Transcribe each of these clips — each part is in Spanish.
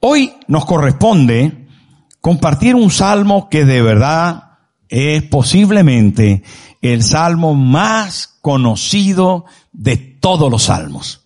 Hoy nos corresponde compartir un salmo que de verdad es posiblemente el salmo más conocido de todos los salmos.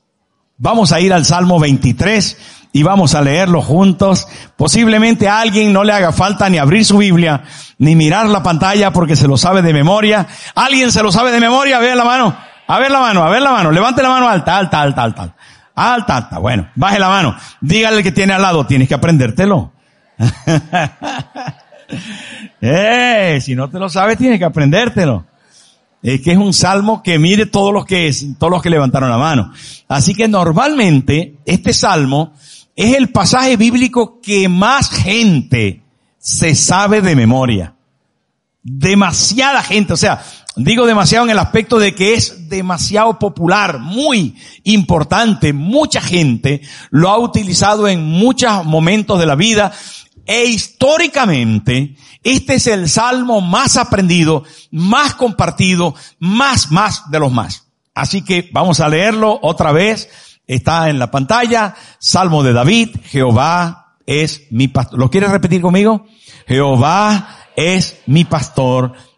Vamos a ir al Salmo 23 y vamos a leerlo juntos. Posiblemente a alguien no le haga falta ni abrir su Biblia, ni mirar la pantalla porque se lo sabe de memoria. ¿Alguien se lo sabe de memoria? Ver la mano. A ver la mano, a ver la mano. Levante la mano alta, alta, alta, alta. Alta, alta. Bueno, baje la mano. Dígale al que tiene al lado, tienes que aprendértelo. eh, si no te lo sabes, tienes que aprendértelo. Es que es un salmo que mire todos los que, todos los que levantaron la mano. Así que normalmente este salmo es el pasaje bíblico que más gente se sabe de memoria. Demasiada gente, o sea, digo demasiado en el aspecto de que es demasiado popular, muy importante, mucha gente lo ha utilizado en muchos momentos de la vida e históricamente este es el salmo más aprendido, más compartido, más, más de los más. Así que vamos a leerlo otra vez Está en la pantalla, Salmo de David, Jehová es mi pastor. ¿Lo quieres repetir conmigo? Jehová es mi pastor,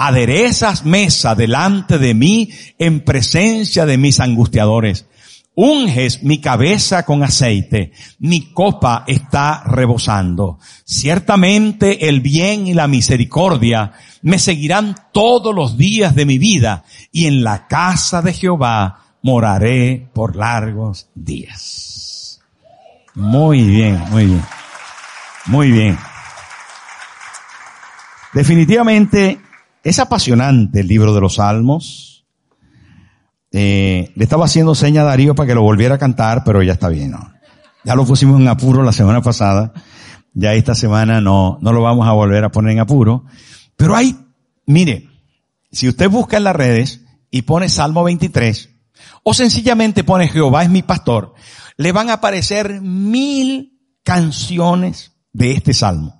Aderezas mesa delante de mí en presencia de mis angustiadores. Unges mi cabeza con aceite, mi copa está rebosando. Ciertamente el bien y la misericordia me seguirán todos los días de mi vida y en la casa de Jehová moraré por largos días. Muy bien, muy bien. Muy bien. Definitivamente es apasionante el libro de los Salmos. Eh, le estaba haciendo seña a Darío para que lo volviera a cantar, pero ya está bien, ¿no? Ya lo pusimos en apuro la semana pasada. Ya esta semana no, no lo vamos a volver a poner en apuro. Pero hay, mire, si usted busca en las redes y pone Salmo 23, o sencillamente pone Jehová es mi pastor, le van a aparecer mil canciones de este salmo.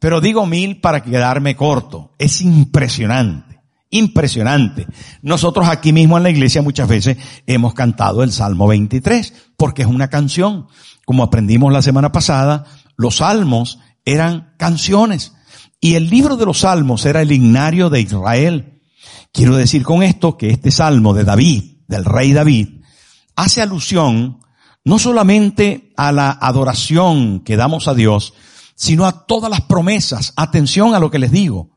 Pero digo mil para quedarme corto. Es impresionante, impresionante. Nosotros aquí mismo en la iglesia muchas veces hemos cantado el Salmo 23 porque es una canción. Como aprendimos la semana pasada, los salmos eran canciones y el libro de los salmos era el ignario de Israel. Quiero decir con esto que este salmo de David, del rey David, hace alusión no solamente a la adoración que damos a Dios, sino a todas las promesas. Atención a lo que les digo.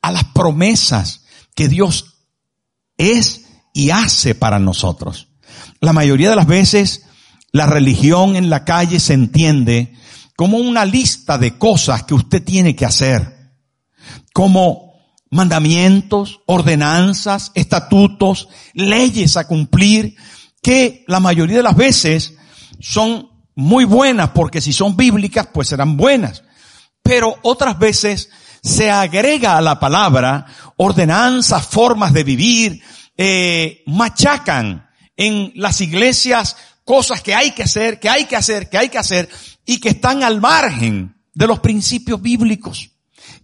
A las promesas que Dios es y hace para nosotros. La mayoría de las veces la religión en la calle se entiende como una lista de cosas que usted tiene que hacer. Como mandamientos, ordenanzas, estatutos, leyes a cumplir, que la mayoría de las veces son muy buenas, porque si son bíblicas, pues serán buenas. Pero otras veces se agrega a la palabra ordenanzas, formas de vivir, eh, machacan en las iglesias cosas que hay que hacer, que hay que hacer, que hay que hacer, y que están al margen de los principios bíblicos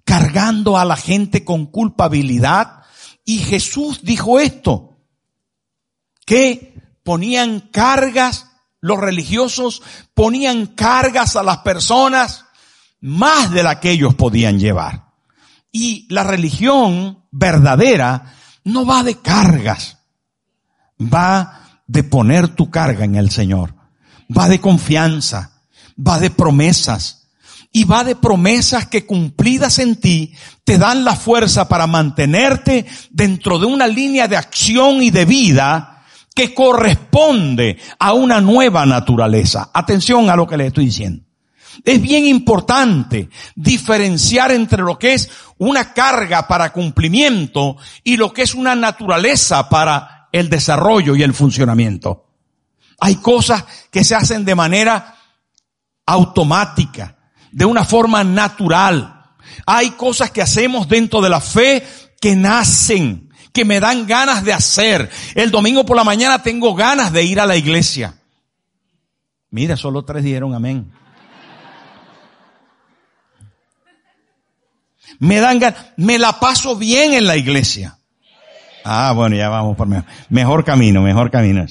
cargando a la gente con culpabilidad. Y Jesús dijo esto, que ponían cargas, los religiosos ponían cargas a las personas más de la que ellos podían llevar. Y la religión verdadera no va de cargas, va de poner tu carga en el Señor, va de confianza, va de promesas, y va de promesas que cumplidas en ti te dan la fuerza para mantenerte dentro de una línea de acción y de vida que corresponde a una nueva naturaleza. Atención a lo que le estoy diciendo. Es bien importante diferenciar entre lo que es una carga para cumplimiento y lo que es una naturaleza para el desarrollo y el funcionamiento. Hay cosas que se hacen de manera automática, de una forma natural. Hay cosas que hacemos dentro de la fe que nacen, que me dan ganas de hacer. El domingo por la mañana tengo ganas de ir a la iglesia. Mira, solo tres dijeron amén. Me dan ganas, me la paso bien en la iglesia. Ah, bueno, ya vamos por mejor, mejor camino, mejor camino.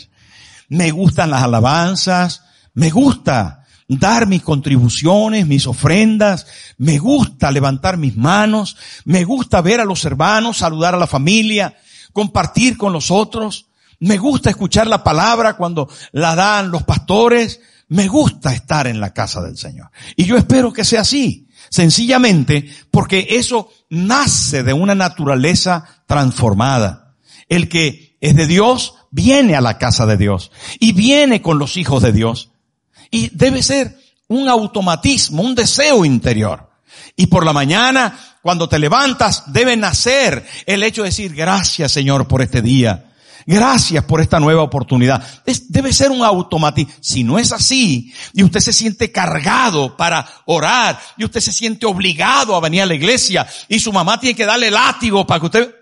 Me gustan las alabanzas, me gusta dar mis contribuciones, mis ofrendas, me gusta levantar mis manos, me gusta ver a los hermanos, saludar a la familia, compartir con los otros, me gusta escuchar la palabra cuando la dan los pastores, me gusta estar en la casa del Señor. Y yo espero que sea así. Sencillamente porque eso nace de una naturaleza transformada. El que es de Dios viene a la casa de Dios y viene con los hijos de Dios. Y debe ser un automatismo, un deseo interior. Y por la mañana, cuando te levantas, debe nacer el hecho de decir, gracias Señor por este día. Gracias por esta nueva oportunidad. debe ser un automatismo. Si no es así, y usted se siente cargado para orar, y usted se siente obligado a venir a la iglesia, y su mamá tiene que darle látigo para que usted...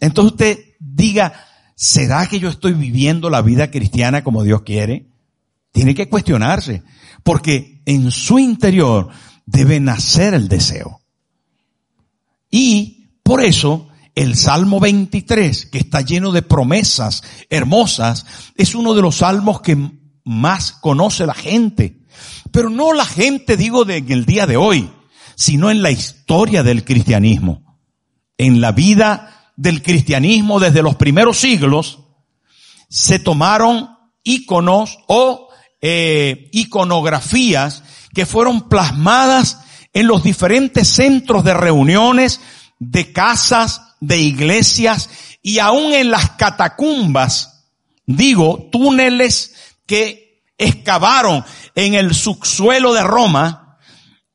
Entonces usted diga, ¿será que yo estoy viviendo la vida cristiana como Dios quiere? Tiene que cuestionarse, porque en su interior debe nacer el deseo. Y por eso el Salmo 23, que está lleno de promesas hermosas, es uno de los salmos que más conoce la gente. Pero no la gente, digo, de, en el día de hoy, sino en la historia del cristianismo. En la vida del cristianismo desde los primeros siglos, se tomaron iconos o eh, iconografías que fueron plasmadas en los diferentes centros de reuniones, de casas, de iglesias y aún en las catacumbas, digo, túneles que excavaron en el subsuelo de Roma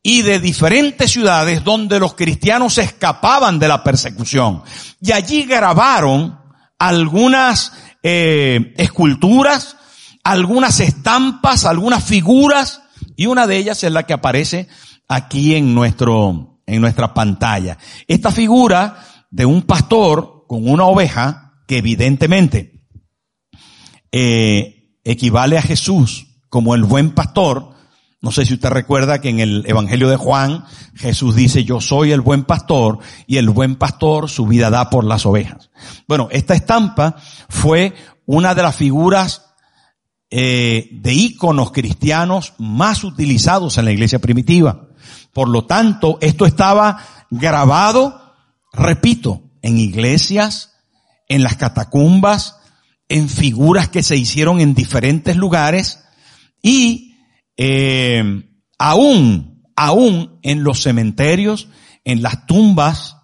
y de diferentes ciudades donde los cristianos escapaban de la persecución. Y allí grabaron algunas eh, esculturas, algunas estampas, algunas figuras, y una de ellas es la que aparece aquí en nuestro, en nuestra pantalla. Esta figura de un pastor con una oveja que evidentemente eh, equivale a Jesús como el buen pastor. No sé si usted recuerda que en el Evangelio de Juan Jesús dice yo soy el buen pastor y el buen pastor su vida da por las ovejas. Bueno, esta estampa fue una de las figuras eh, de íconos cristianos más utilizados en la iglesia primitiva. Por lo tanto, esto estaba grabado Repito, en iglesias, en las catacumbas, en figuras que se hicieron en diferentes lugares y eh, aún, aún en los cementerios, en las tumbas,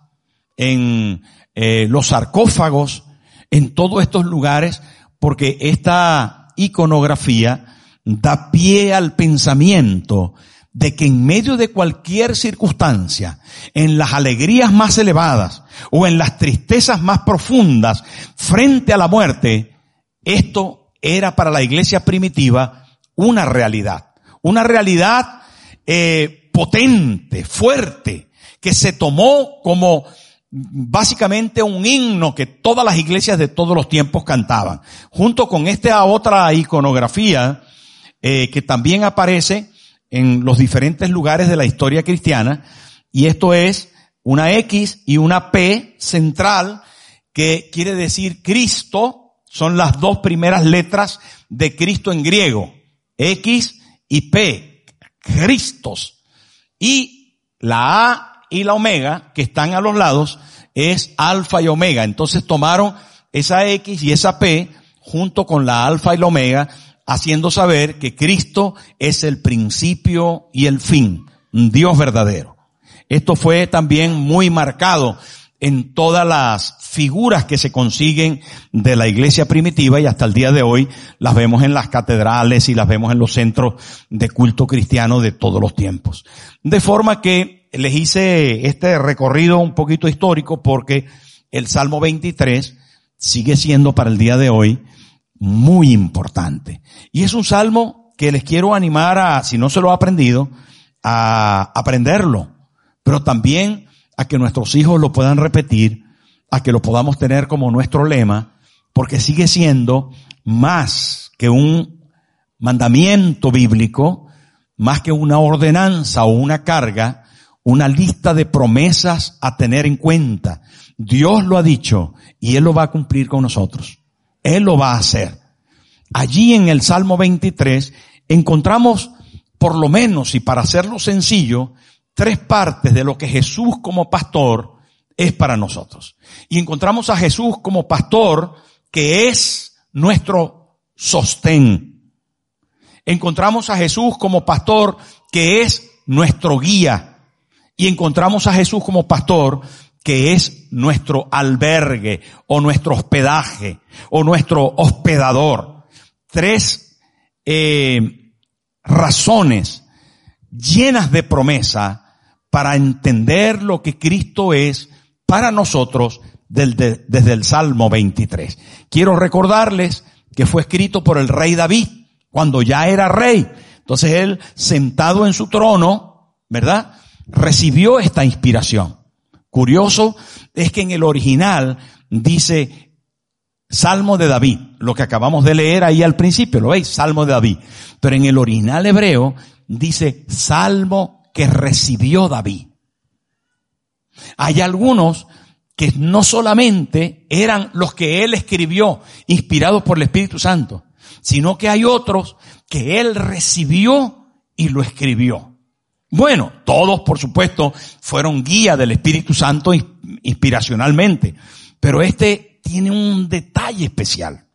en eh, los sarcófagos, en todos estos lugares, porque esta iconografía da pie al pensamiento de que en medio de cualquier circunstancia, en las alegrías más elevadas o en las tristezas más profundas frente a la muerte, esto era para la iglesia primitiva una realidad. Una realidad eh, potente, fuerte, que se tomó como básicamente un himno que todas las iglesias de todos los tiempos cantaban. Junto con esta otra iconografía eh, que también aparece en los diferentes lugares de la historia cristiana, y esto es una X y una P central, que quiere decir Cristo, son las dos primeras letras de Cristo en griego, X y P, Cristos. Y la A y la Omega, que están a los lados, es Alfa y Omega. Entonces tomaron esa X y esa P junto con la Alfa y la Omega haciendo saber que Cristo es el principio y el fin, Dios verdadero. Esto fue también muy marcado en todas las figuras que se consiguen de la iglesia primitiva y hasta el día de hoy las vemos en las catedrales y las vemos en los centros de culto cristiano de todos los tiempos. De forma que les hice este recorrido un poquito histórico porque el Salmo 23 sigue siendo para el día de hoy muy importante. Y es un salmo que les quiero animar a, si no se lo ha aprendido, a aprenderlo, pero también a que nuestros hijos lo puedan repetir, a que lo podamos tener como nuestro lema, porque sigue siendo más que un mandamiento bíblico, más que una ordenanza o una carga, una lista de promesas a tener en cuenta. Dios lo ha dicho y Él lo va a cumplir con nosotros. Él lo va a hacer. Allí en el Salmo 23 encontramos, por lo menos, y para hacerlo sencillo, tres partes de lo que Jesús como pastor es para nosotros. Y encontramos a Jesús como pastor que es nuestro sostén. Encontramos a Jesús como pastor que es nuestro guía. Y encontramos a Jesús como pastor que es nuestro albergue o nuestro hospedaje o nuestro hospedador. Tres eh, razones llenas de promesa para entender lo que Cristo es para nosotros desde, desde el Salmo 23. Quiero recordarles que fue escrito por el rey David cuando ya era rey. Entonces él, sentado en su trono, ¿verdad? Recibió esta inspiración. Curioso es que en el original dice Salmo de David, lo que acabamos de leer ahí al principio, ¿lo veis? Salmo de David. Pero en el original hebreo dice Salmo que recibió David. Hay algunos que no solamente eran los que él escribió, inspirados por el Espíritu Santo, sino que hay otros que él recibió y lo escribió. Bueno, todos por supuesto fueron guía del Espíritu Santo inspiracionalmente, pero este tiene un detalle especial.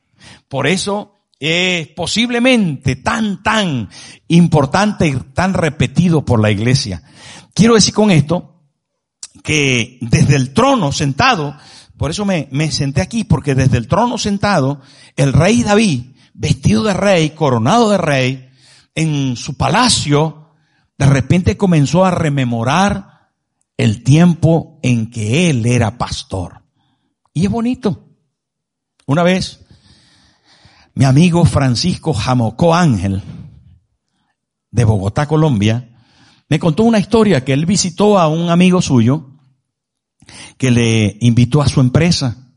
Por eso es posiblemente tan, tan importante y tan repetido por la iglesia. Quiero decir con esto que desde el trono sentado, por eso me, me senté aquí, porque desde el trono sentado, el rey David, vestido de rey, coronado de rey, en su palacio, de repente comenzó a rememorar el tiempo en que él era pastor. Y es bonito. Una vez, mi amigo Francisco Jamocó Ángel, de Bogotá, Colombia, me contó una historia que él visitó a un amigo suyo que le invitó a su empresa.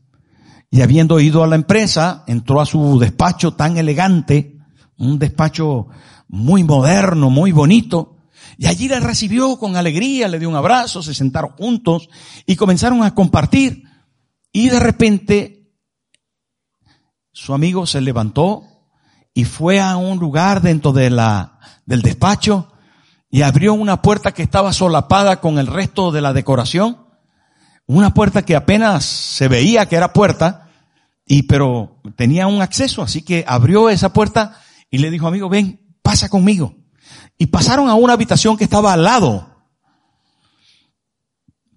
Y habiendo ido a la empresa, entró a su despacho tan elegante, un despacho muy moderno, muy bonito, y allí le recibió con alegría, le dio un abrazo, se sentaron juntos y comenzaron a compartir. Y de repente su amigo se levantó y fue a un lugar dentro de la, del despacho y abrió una puerta que estaba solapada con el resto de la decoración una puerta que apenas se veía que era puerta, y pero tenía un acceso, así que abrió esa puerta y le dijo, amigo, ven, pasa conmigo. Y pasaron a una habitación que estaba al lado.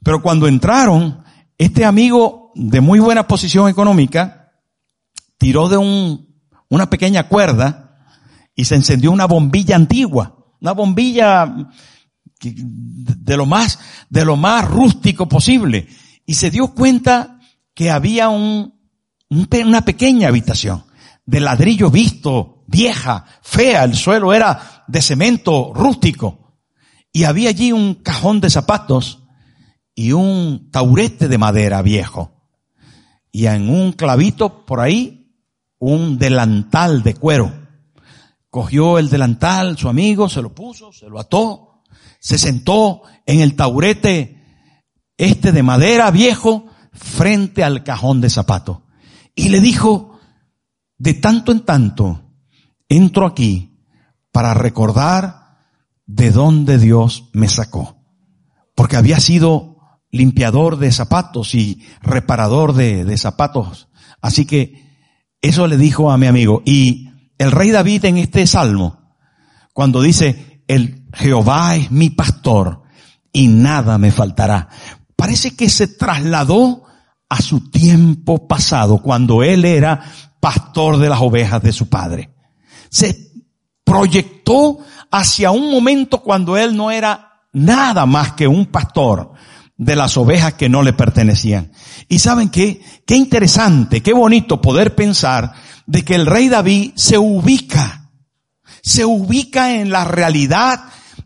Pero cuando entraron, este amigo de muy buena posición económica tiró de un, una pequeña cuerda y se encendió una bombilla antigua, una bombilla de lo más, de lo más rústico posible. Y se dio cuenta que había un, una pequeña habitación de ladrillo visto, vieja, fea, el suelo era de cemento rústico. Y había allí un cajón de zapatos y un taurete de madera viejo. Y en un clavito por ahí, un delantal de cuero. Cogió el delantal, su amigo, se lo puso, se lo ató, se sentó en el taurete este de madera viejo frente al cajón de zapatos y le dijo, de tanto en tanto, entro aquí para recordar de dónde Dios me sacó. Porque había sido limpiador de zapatos y reparador de, zapatos. Así que eso le dijo a mi amigo. Y el rey David en este salmo, cuando dice, el Jehová es mi pastor y nada me faltará. Parece que se trasladó a su tiempo pasado, cuando él era pastor de las ovejas de su padre. Se proyectó hacia un momento cuando él no era nada más que un pastor de las ovejas que no le pertenecían. Y saben qué, qué interesante, qué bonito poder pensar de que el rey David se ubica, se ubica en la realidad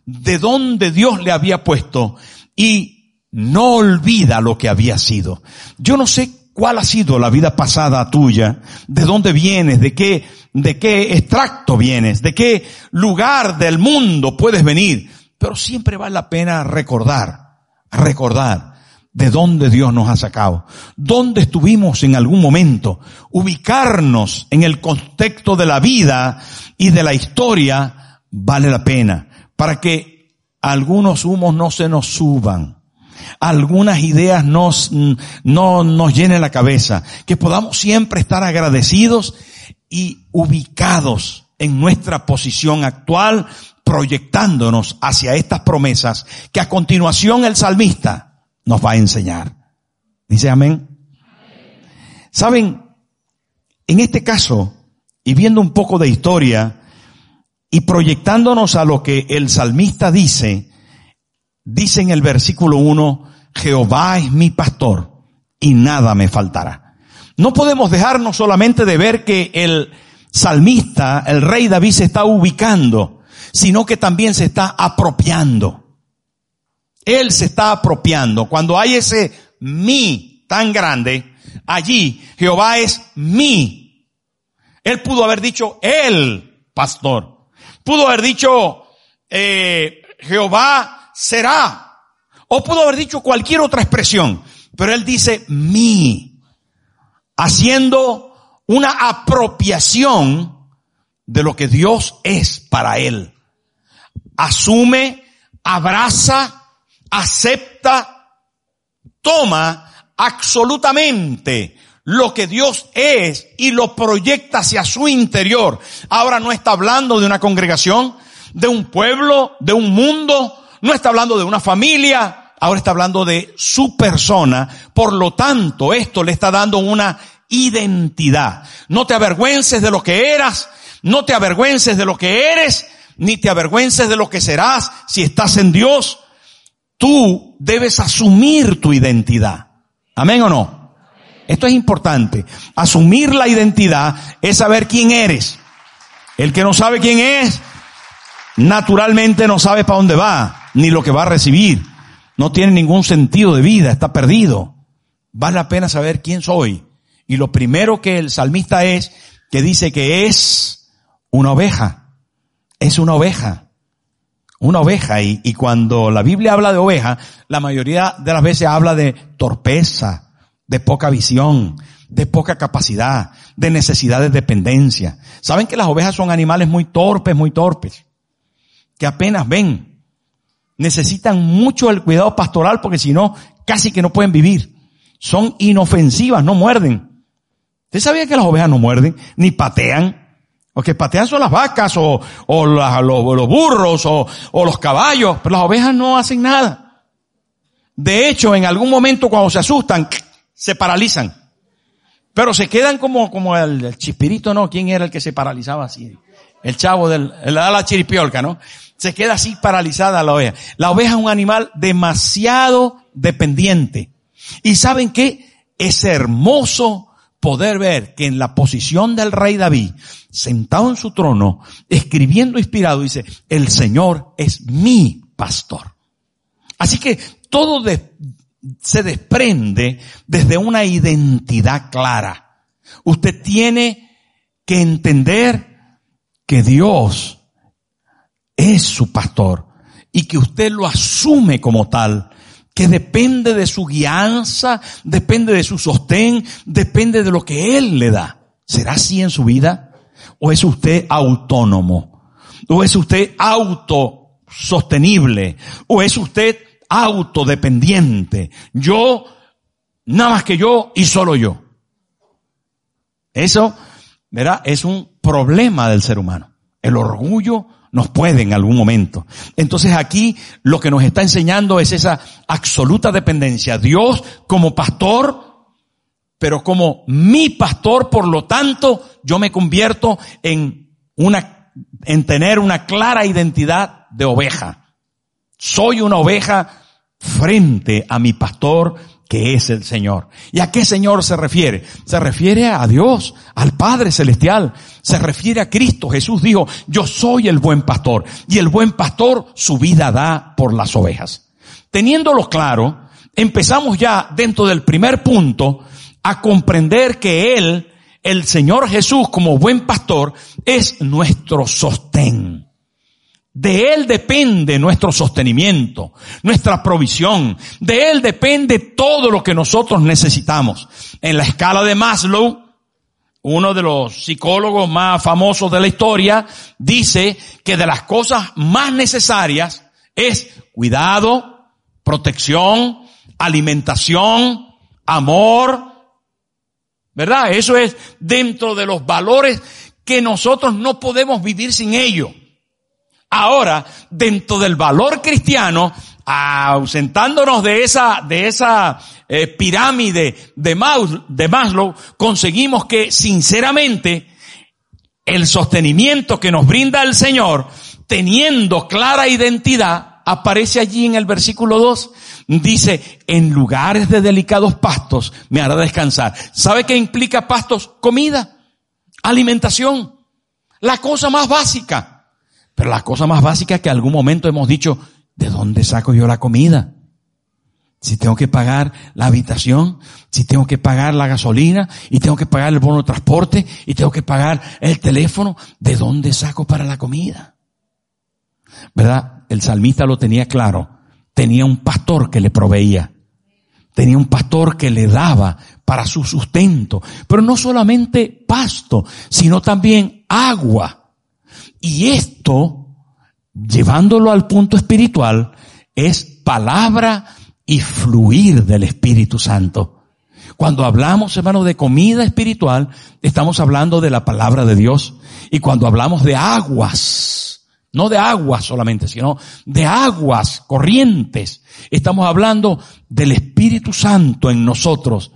de donde Dios le había puesto y no olvida lo que había sido. Yo no sé cuál ha sido la vida pasada tuya, de dónde vienes, de qué, de qué extracto vienes, de qué lugar del mundo puedes venir, pero siempre vale la pena recordar, recordar de dónde Dios nos ha sacado, dónde estuvimos en algún momento, ubicarnos en el contexto de la vida y de la historia vale la pena para que algunos humos no se nos suban, algunas ideas nos, no nos llenen la cabeza, que podamos siempre estar agradecidos y ubicados en nuestra posición actual, proyectándonos hacia estas promesas que a continuación el salmista nos va a enseñar. Dice amén. Saben, en este caso, y viendo un poco de historia, y proyectándonos a lo que el salmista dice, dice en el versículo 1, Jehová es mi pastor y nada me faltará. No podemos dejarnos solamente de ver que el salmista, el rey David se está ubicando, sino que también se está apropiando. Él se está apropiando. Cuando hay ese mi tan grande, allí Jehová es mi. Él pudo haber dicho el pastor. Pudo haber dicho, eh, Jehová será. O pudo haber dicho cualquier otra expresión. Pero él dice mi. Haciendo una apropiación de lo que Dios es para él. Asume, abraza, acepta, toma absolutamente lo que Dios es y lo proyecta hacia su interior. Ahora no está hablando de una congregación, de un pueblo, de un mundo, no está hablando de una familia, ahora está hablando de su persona. Por lo tanto, esto le está dando una identidad. No te avergüences de lo que eras, no te avergüences de lo que eres, ni te avergüences de lo que serás si estás en Dios. Tú debes asumir tu identidad. Amén o no? Esto es importante. Asumir la identidad es saber quién eres. El que no sabe quién es, naturalmente no sabe para dónde va, ni lo que va a recibir. No tiene ningún sentido de vida, está perdido. Vale la pena saber quién soy. Y lo primero que el salmista es, que dice que es una oveja. Es una oveja. Una oveja. Y, cuando la Biblia habla de oveja, la mayoría de las veces habla de torpeza, de poca visión, de poca capacidad, de necesidad de dependencia. ¿Saben que las ovejas son animales muy torpes, muy torpes? Que apenas ven. Necesitan mucho el cuidado pastoral porque si no, casi que no pueden vivir. Son inofensivas, no muerden. ¿Usted sabía que las ovejas no muerden, ni patean? Lo que patean son las vacas o, o los, burros o, o los caballos, pero las ovejas no hacen nada. De hecho, en algún momento cuando se asustan, se paralizan. Pero se quedan como, como el, chispirito, ¿no? ¿Quién era el que se paralizaba así? El chavo del, la chiripiolca, ¿no? Se queda así paralizada la oveja. La oveja es un animal demasiado dependiente. Y saben qué? Es hermoso poder ver que en la posición del rey David, sentado en su trono, escribiendo inspirado, dice, el Señor es mi pastor. Así que todo se desprende desde una identidad clara. Usted tiene que entender que Dios es su pastor y que usted lo asume como tal, que depende de su guianza, depende de su sostén, depende de lo que Él le da. ¿Será así en su vida? ¿O es usted autónomo? ¿O es usted autosostenible? ¿O es usted autodependiente. Yo, nada más que yo y solo yo. Eso, ¿verdad? Es un problema del ser humano. El orgullo nos puede en algún momento. Entonces aquí lo que nos está enseñando es esa absoluta dependencia. Dios como pastor, pero como mi pastor, por lo tanto, yo me convierto en una, en tener una clara identidad de oveja. Soy una oveja frente a mi pastor que es el Señor. ¿Y a qué Señor se refiere? Se refiere a Dios, al Padre Celestial. Se refiere a Cristo. Jesús dijo, yo soy el buen pastor. Y el buen pastor su vida da por las ovejas. Teniéndolo claro, empezamos ya dentro del primer punto a comprender que Él, el Señor Jesús como buen pastor, es nuestro sostén. De Él depende nuestro sostenimiento, nuestra provisión. De Él depende todo lo que nosotros necesitamos. En la escala de Maslow, uno de los psicólogos más famosos de la historia, dice que de las cosas más necesarias es cuidado, protección, alimentación, amor. ¿Verdad? Eso es dentro de los valores que nosotros no podemos vivir sin ello. Ahora, dentro del valor cristiano, ausentándonos de esa, de esa eh, pirámide de, de Maslow, conseguimos que sinceramente el sostenimiento que nos brinda el Señor, teniendo clara identidad, aparece allí en el versículo 2. Dice, en lugares de delicados pastos me hará descansar. ¿Sabe qué implica pastos? Comida, alimentación, la cosa más básica. Pero la cosa más básica es que algún momento hemos dicho, ¿de dónde saco yo la comida? Si tengo que pagar la habitación, si tengo que pagar la gasolina, y tengo que pagar el bono de transporte, y tengo que pagar el teléfono, ¿de dónde saco para la comida? ¿Verdad? El salmista lo tenía claro. Tenía un pastor que le proveía. Tenía un pastor que le daba para su sustento. Pero no solamente pasto, sino también agua. Y esto, llevándolo al punto espiritual, es palabra y fluir del Espíritu Santo. Cuando hablamos, hermano, de comida espiritual, estamos hablando de la palabra de Dios. Y cuando hablamos de aguas, no de aguas solamente, sino de aguas corrientes, estamos hablando del Espíritu Santo en nosotros,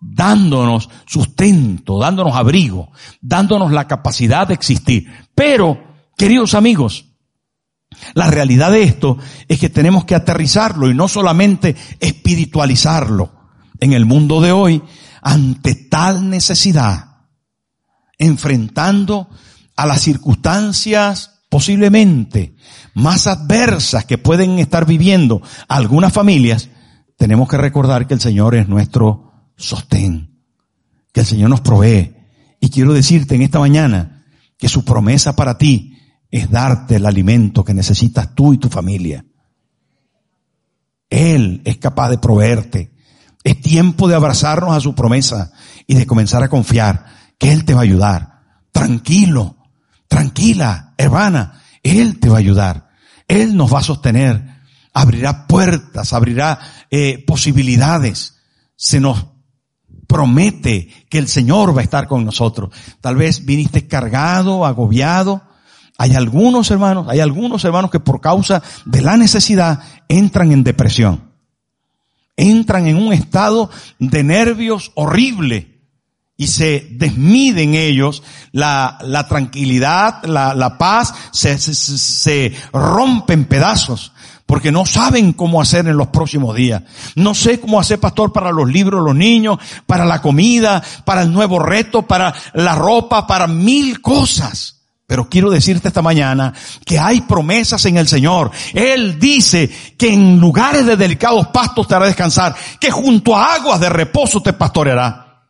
dándonos sustento, dándonos abrigo, dándonos la capacidad de existir. Pero Queridos amigos, la realidad de esto es que tenemos que aterrizarlo y no solamente espiritualizarlo. En el mundo de hoy, ante tal necesidad, enfrentando a las circunstancias posiblemente más adversas que pueden estar viviendo algunas familias, tenemos que recordar que el Señor es nuestro sostén, que el Señor nos provee. Y quiero decirte en esta mañana que su promesa para ti es darte el alimento que necesitas tú y tu familia. Él es capaz de proveerte. Es tiempo de abrazarnos a su promesa y de comenzar a confiar que Él te va a ayudar. Tranquilo, tranquila, hermana, Él te va a ayudar. Él nos va a sostener, abrirá puertas, abrirá eh, posibilidades. Se nos promete que el Señor va a estar con nosotros. Tal vez viniste cargado, agobiado, hay algunos hermanos, hay algunos hermanos que por causa de la necesidad entran en depresión. Entran en un estado de nervios horrible y se desmiden ellos la, tranquilidad, la, paz, se, se, se pedazos porque no saben cómo hacer en los próximos días. No sé cómo hacer, pastor, para los libros, los niños, para la comida, para el nuevo reto, para la ropa, para mil cosas. Pero quiero decirte esta mañana que hay promesas en el Señor. Él dice que en lugares de delicados pastos te hará descansar, que junto a aguas de reposo te pastoreará.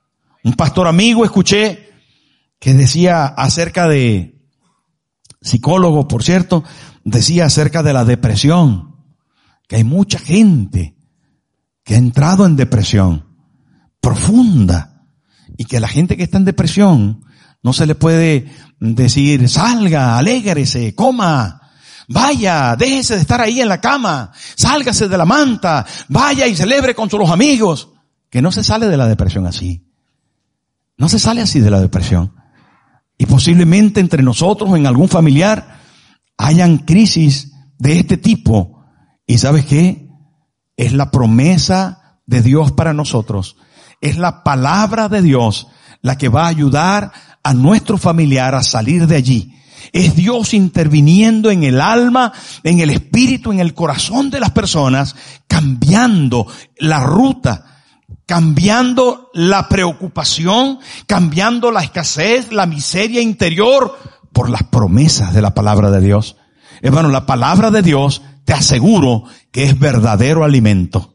Un pastor amigo escuché que decía acerca de, psicólogo por cierto, decía acerca de la depresión, que hay mucha gente que ha entrado en depresión profunda y que la gente que está en depresión no se le puede decir, salga, alégrese, coma, vaya, déjese de estar ahí en la cama, sálgase de la manta, vaya y celebre con sus amigos. Que no se sale de la depresión así. No se sale así de la depresión. Y posiblemente entre nosotros en algún familiar hayan crisis de este tipo. ¿Y sabes qué? Es la promesa de Dios para nosotros. Es la palabra de Dios la que va a ayudar a nuestro familiar a salir de allí. Es Dios interviniendo en el alma, en el espíritu, en el corazón de las personas, cambiando la ruta, cambiando la preocupación, cambiando la escasez, la miseria interior por las promesas de la palabra de Dios. Hermano, la palabra de Dios te aseguro que es verdadero alimento.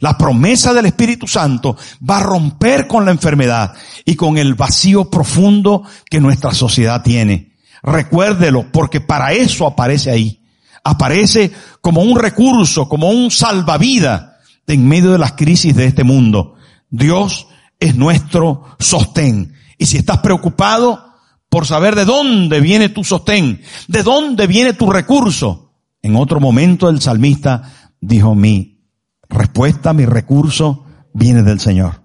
La promesa del Espíritu Santo va a romper con la enfermedad y con el vacío profundo que nuestra sociedad tiene. Recuérdelo, porque para eso aparece ahí. Aparece como un recurso, como un salvavidas en medio de las crisis de este mundo. Dios es nuestro sostén. Y si estás preocupado por saber de dónde viene tu sostén, de dónde viene tu recurso, en otro momento el salmista dijo, mi respuesta, mi recurso viene del Señor.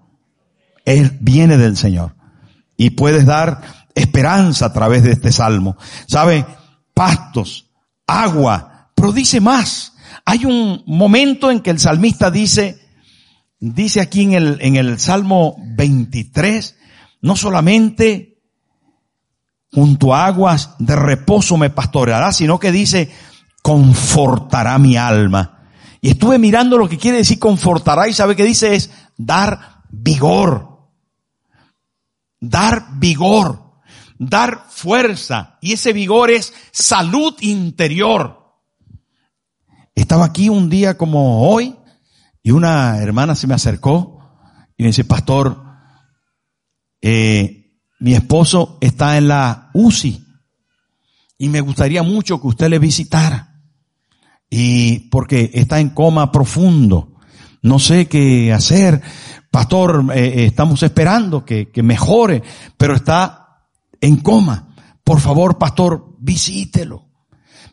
Él viene del Señor. Y puedes dar esperanza a través de este salmo. ¿Sabe? Pastos, agua, pero dice más. Hay un momento en que el salmista dice, dice aquí en el, en el Salmo 23, no solamente junto a aguas de reposo me pastoreará, sino que dice, confortará mi alma. Y estuve mirando lo que quiere decir confortará y sabe que dice es dar vigor. Dar vigor. Dar fuerza. Y ese vigor es salud interior. Estaba aquí un día como hoy y una hermana se me acercó y me dice, pastor, eh, mi esposo está en la UCI y me gustaría mucho que usted le visitara. Y porque está en coma profundo. No sé qué hacer. Pastor, eh, eh, estamos esperando que, que mejore, pero está en coma. Por favor, pastor, visítelo.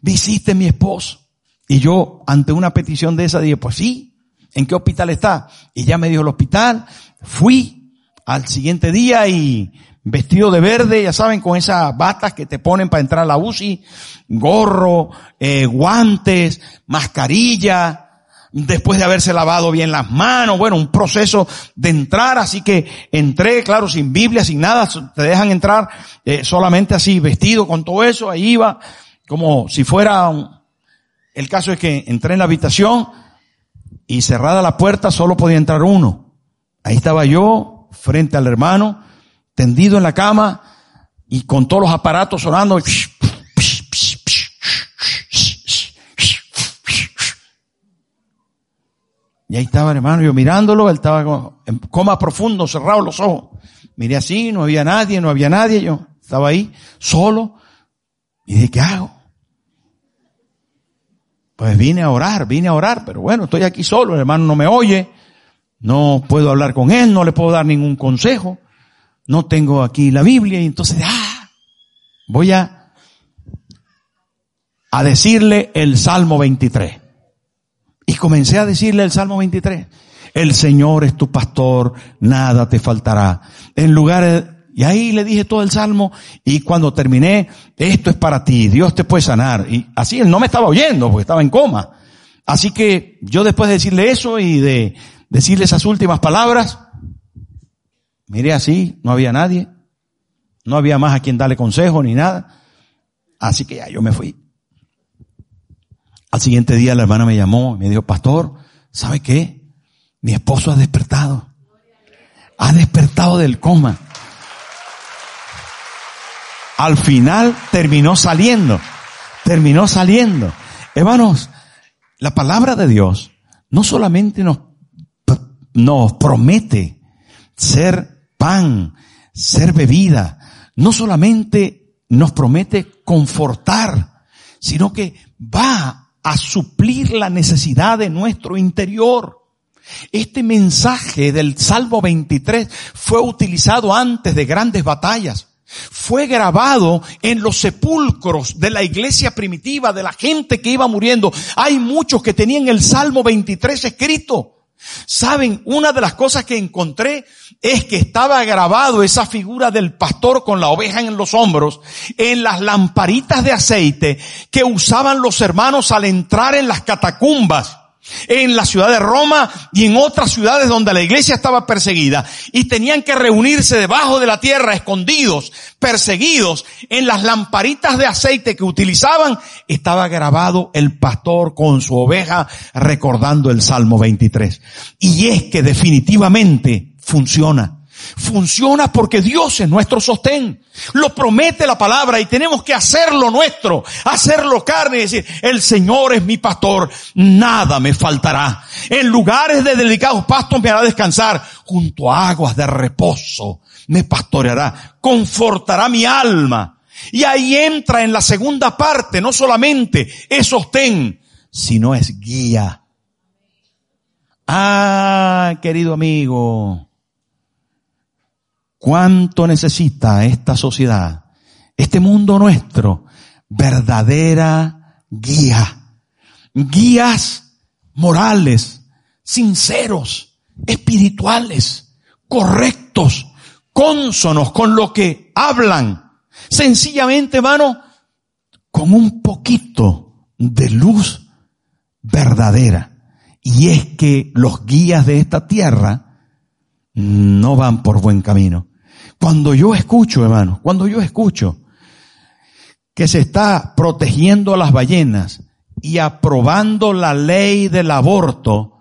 Visite mi esposo. Y yo, ante una petición de esa, dije, pues sí, ¿en qué hospital está? Y ya me dijo el hospital, fui al siguiente día y vestido de verde, ya saben, con esas batas que te ponen para entrar a la UCI, gorro, eh, guantes, mascarilla, después de haberse lavado bien las manos, bueno, un proceso de entrar, así que entré, claro, sin Biblia, sin nada, te dejan entrar eh, solamente así, vestido con todo eso, ahí iba, como si fuera un, el caso es que entré en la habitación y cerrada la puerta solo podía entrar uno. Ahí estaba yo frente al hermano, tendido en la cama y con todos los aparatos sonando. Y ahí estaba el hermano, yo mirándolo, él estaba en coma profundo, cerrado los ojos. Miré así, no había nadie, no había nadie, yo estaba ahí, solo. Y dije, ¿qué hago? Pues vine a orar, vine a orar, pero bueno, estoy aquí solo, el hermano no me oye, no puedo hablar con él, no le puedo dar ningún consejo, no tengo aquí la Biblia y entonces, ah, voy a, a decirle el Salmo 23. Y comencé a decirle el Salmo 23. El Señor es tu pastor, nada te faltará. En lugares y ahí le dije todo el salmo y cuando terminé, esto es para ti, Dios te puede sanar. Y así él no me estaba oyendo porque estaba en coma. Así que yo después de decirle eso y de decirle esas últimas palabras, miré así, no había nadie, no había más a quien darle consejo ni nada. Así que ya yo me fui. Al siguiente día la hermana me llamó me dijo, pastor, ¿sabe qué? Mi esposo ha despertado. Ha despertado del coma al final terminó saliendo. Terminó saliendo. Hermanos, la palabra de Dios no solamente nos, nos promete ser pan, ser bebida, no solamente nos promete confortar, sino que va a suplir la necesidad de nuestro interior. Este mensaje del Salmo 23 fue utilizado antes de grandes batallas fue grabado en los sepulcros de la iglesia primitiva, de la gente que iba muriendo. Hay muchos que tenían el Salmo 23 escrito. Saben, una de las cosas que encontré es que estaba grabado esa figura del pastor con la oveja en los hombros en las lamparitas de aceite que usaban los hermanos al entrar en las catacumbas en la ciudad de Roma y en otras ciudades donde la iglesia estaba perseguida y tenían que reunirse debajo de la tierra, escondidos, perseguidos, en las lamparitas de aceite que utilizaban, estaba grabado el pastor con su oveja recordando el Salmo 23. Y es que definitivamente funciona. Funciona porque Dios es nuestro sostén. Lo promete la palabra y tenemos que hacerlo nuestro, hacerlo carne y decir, el Señor es mi pastor, nada me faltará. En lugares de delicados pastos me hará descansar, junto a aguas de reposo me pastoreará, confortará mi alma. Y ahí entra en la segunda parte, no solamente es sostén, sino es guía. Ah, querido amigo, ¿Cuánto necesita esta sociedad, este mundo nuestro, verdadera guía? Guías morales, sinceros, espirituales, correctos, cónsonos con lo que hablan. Sencillamente, hermano, con un poquito de luz verdadera. Y es que los guías de esta tierra no van por buen camino. Cuando yo escucho, hermano, cuando yo escucho que se está protegiendo a las ballenas y aprobando la ley del aborto,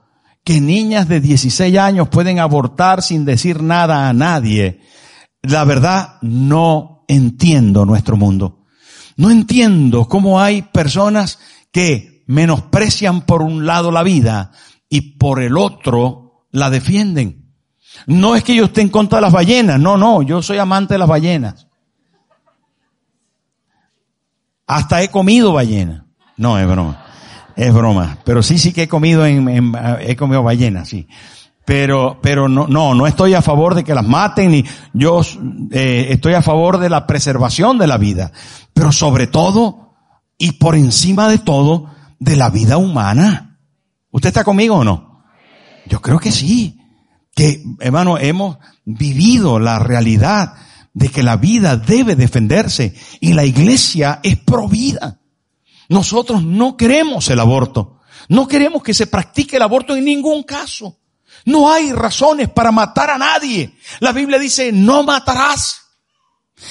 que niñas de 16 años pueden abortar sin decir nada a nadie, la verdad no entiendo nuestro mundo. No entiendo cómo hay personas que menosprecian por un lado la vida y por el otro la defienden. No es que yo esté en contra de las ballenas, no, no, yo soy amante de las ballenas. Hasta he comido ballena. No, es broma. Es broma. Pero sí, sí que he comido en, he comido ballenas, sí. Pero, pero no, no, no estoy a favor de que las maten ni yo eh, estoy a favor de la preservación de la vida. Pero sobre todo y por encima de todo de la vida humana. ¿Usted está conmigo o no? Yo creo que sí que, hermano, hemos vivido la realidad de que la vida debe defenderse y la iglesia es provida. Nosotros no queremos el aborto. No queremos que se practique el aborto en ningún caso. No hay razones para matar a nadie. La Biblia dice, no matarás.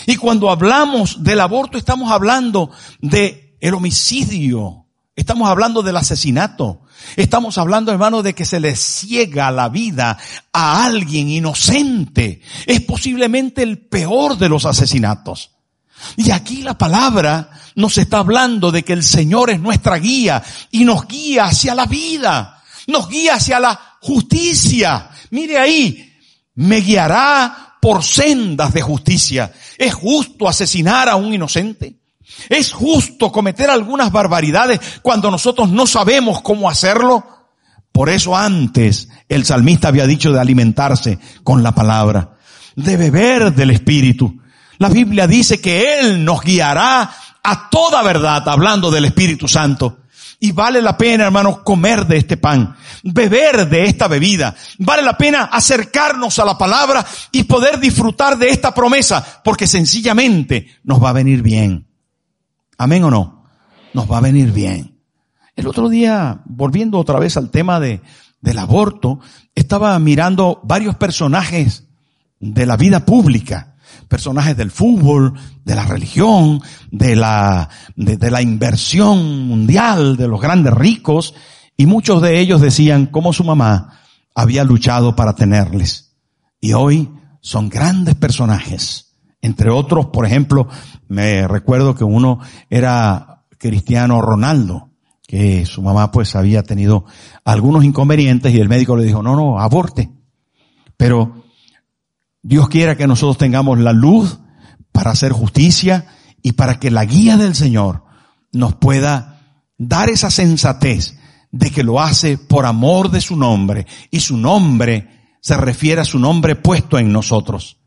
Y cuando hablamos del aborto estamos hablando de el homicidio. Estamos hablando del asesinato. Estamos hablando, hermano, de que se le ciega la vida a alguien inocente. Es posiblemente el peor de los asesinatos. Y aquí la palabra nos está hablando de que el Señor es nuestra guía y nos guía hacia la vida, nos guía hacia la justicia. Mire ahí, me guiará por sendas de justicia. ¿Es justo asesinar a un inocente? ¿Es justo cometer algunas barbaridades cuando nosotros no sabemos cómo hacerlo? Por eso antes el salmista había dicho de alimentarse con la palabra, de beber del Espíritu. La Biblia dice que Él nos guiará a toda verdad, hablando del Espíritu Santo. Y vale la pena, hermanos, comer de este pan, beber de esta bebida. Vale la pena acercarnos a la palabra y poder disfrutar de esta promesa, porque sencillamente nos va a venir bien. Amén o no. Nos va a venir bien. El otro día, volviendo otra vez al tema de, del aborto, estaba mirando varios personajes de la vida pública, personajes del fútbol, de la religión, de la, de, de la inversión mundial, de los grandes ricos, y muchos de ellos decían cómo su mamá había luchado para tenerles. Y hoy son grandes personajes entre otros, por ejemplo, me recuerdo que uno era Cristiano Ronaldo, que su mamá pues había tenido algunos inconvenientes y el médico le dijo, no, no, aborte. Pero Dios quiera que nosotros tengamos la luz para hacer justicia y para que la guía del Señor nos pueda dar esa sensatez de que lo hace por amor de su nombre y su nombre se refiere a su nombre puesto en nosotros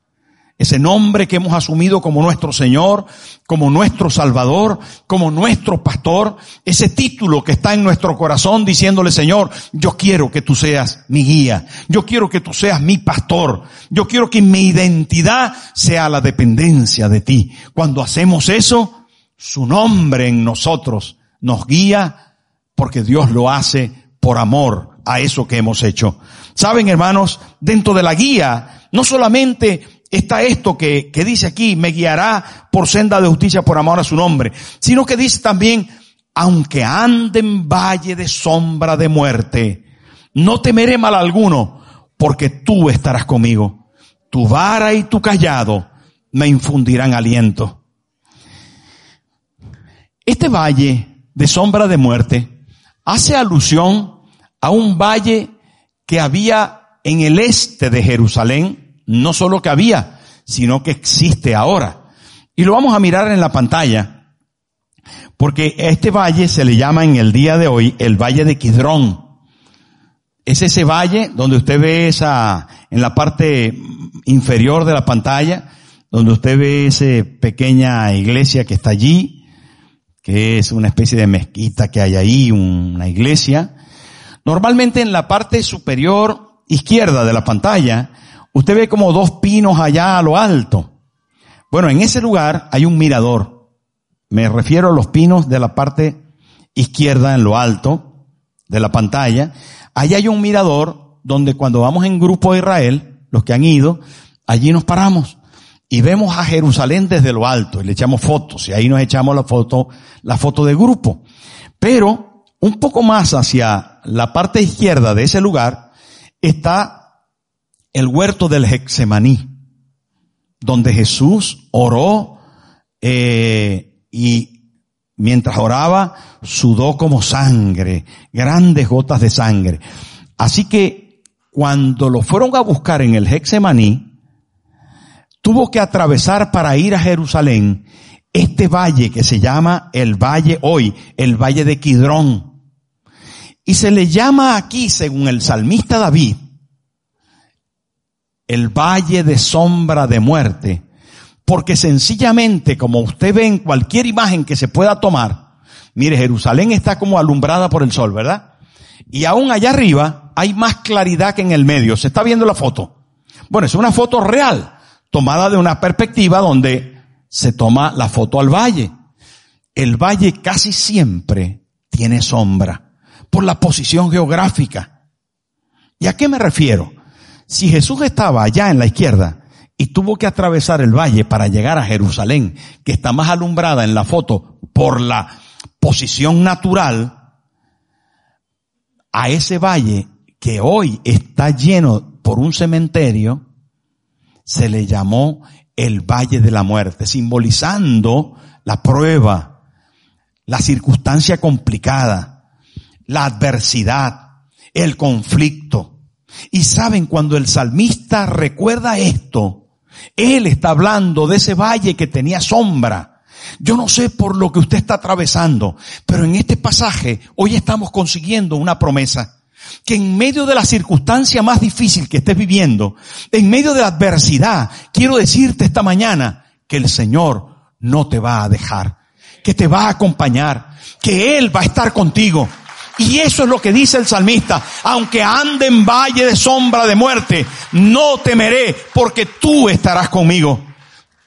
ese nombre que hemos asumido como nuestro Señor, como nuestro Salvador, como nuestro pastor, ese título que está en nuestro corazón diciéndole, Señor, yo quiero que tú seas mi guía, yo quiero que tú seas mi pastor, yo quiero que mi identidad sea la dependencia de ti. Cuando hacemos eso, su nombre en nosotros nos guía porque Dios lo hace por amor a eso que hemos hecho. Saben, hermanos, dentro de la guía, no solamente está esto que, que dice aquí, me guiará por senda de justicia por amor a su nombre, sino que dice también, aunque ande en valle de sombra de muerte, no temeré mal alguno, porque tú estarás conmigo. Tu vara y tu callado me infundirán aliento. Este valle de sombra de muerte hace alusión a un valle que había en el este de Jerusalén, no solo que había, sino que existe ahora. Y lo vamos a mirar en la pantalla, porque este valle se le llama en el día de hoy el Valle de Kidrón. Es ese valle donde usted ve esa, en la parte inferior de la pantalla, donde usted ve esa pequeña iglesia que está allí, que es una especie de mezquita que hay ahí, una iglesia. Normalmente en la parte superior izquierda de la pantalla, usted ve como dos pinos allá a lo alto. Bueno, en ese lugar hay un mirador. Me refiero a los pinos de la parte izquierda en lo alto de la pantalla. Allí hay un mirador donde cuando vamos en grupo a Israel, los que han ido, allí nos paramos y vemos a Jerusalén desde lo alto y le echamos fotos y ahí nos echamos la foto, la foto de grupo. Pero un poco más hacia la parte izquierda de ese lugar está el huerto del Hexemaní, donde Jesús oró eh, y mientras oraba sudó como sangre, grandes gotas de sangre. Así que cuando lo fueron a buscar en el Hexemaní, tuvo que atravesar para ir a Jerusalén este valle que se llama el valle hoy, el valle de Kidrón. Y se le llama aquí, según el salmista David, el valle de sombra de muerte, porque sencillamente, como usted ve en cualquier imagen que se pueda tomar, mire, Jerusalén está como alumbrada por el sol, ¿verdad? Y aún allá arriba hay más claridad que en el medio. ¿Se está viendo la foto? Bueno, es una foto real tomada de una perspectiva donde se toma la foto al valle. El valle casi siempre tiene sombra por la posición geográfica. ¿Y a qué me refiero? Si Jesús estaba allá en la izquierda y tuvo que atravesar el valle para llegar a Jerusalén, que está más alumbrada en la foto por la posición natural, a ese valle que hoy está lleno por un cementerio, se le llamó el Valle de la Muerte, simbolizando la prueba, la circunstancia complicada, la adversidad, el conflicto. Y saben, cuando el salmista recuerda esto, él está hablando de ese valle que tenía sombra. Yo no sé por lo que usted está atravesando, pero en este pasaje hoy estamos consiguiendo una promesa que en medio de la circunstancia más difícil que estés viviendo, en medio de la adversidad, quiero decirte esta mañana que el Señor no te va a dejar, que te va a acompañar, que Él va a estar contigo. Y eso es lo que dice el salmista, aunque ande en valle de sombra de muerte, no temeré porque tú estarás conmigo.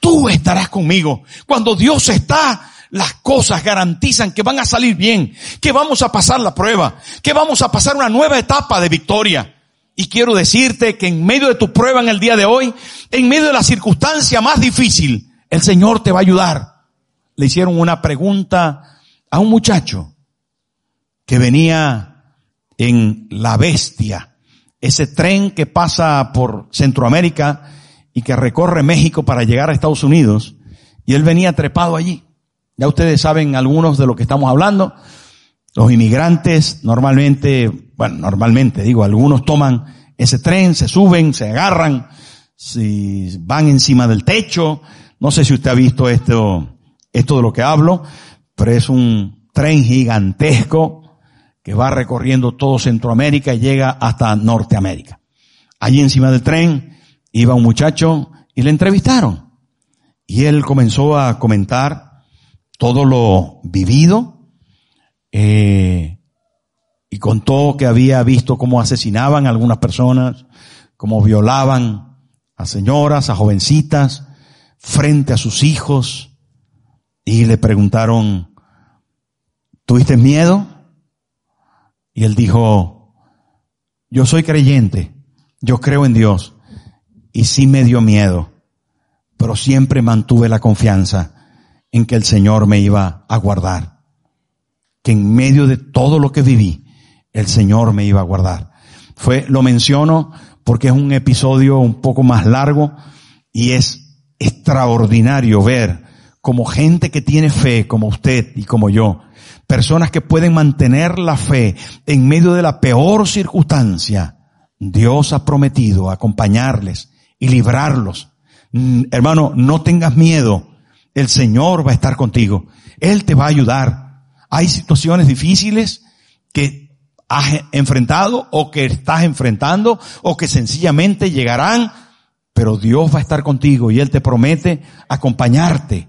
Tú estarás conmigo. Cuando Dios está, las cosas garantizan que van a salir bien, que vamos a pasar la prueba, que vamos a pasar una nueva etapa de victoria. Y quiero decirte que en medio de tu prueba en el día de hoy, en medio de la circunstancia más difícil, el Señor te va a ayudar. Le hicieron una pregunta a un muchacho que venía en la bestia, ese tren que pasa por Centroamérica y que recorre México para llegar a Estados Unidos, y él venía trepado allí. Ya ustedes saben algunos de lo que estamos hablando. Los inmigrantes normalmente, bueno, normalmente digo, algunos toman ese tren, se suben, se agarran, si van encima del techo. No sé si usted ha visto esto, esto de lo que hablo, pero es un tren gigantesco que va recorriendo todo Centroamérica y llega hasta Norteamérica. Allí encima del tren iba un muchacho y le entrevistaron. Y él comenzó a comentar todo lo vivido, eh, y contó que había visto cómo asesinaban a algunas personas, cómo violaban a señoras, a jovencitas, frente a sus hijos, y le preguntaron, ¿tuviste miedo? Y él dijo, yo soy creyente, yo creo en Dios. Y sí me dio miedo, pero siempre mantuve la confianza en que el Señor me iba a guardar. Que en medio de todo lo que viví, el Señor me iba a guardar. Fue, lo menciono porque es un episodio un poco más largo y es extraordinario ver como gente que tiene fe, como usted y como yo, personas que pueden mantener la fe en medio de la peor circunstancia, Dios ha prometido acompañarles y librarlos. Mm, hermano, no tengas miedo. El Señor va a estar contigo. Él te va a ayudar. Hay situaciones difíciles que has enfrentado o que estás enfrentando o que sencillamente llegarán, pero Dios va a estar contigo y Él te promete acompañarte.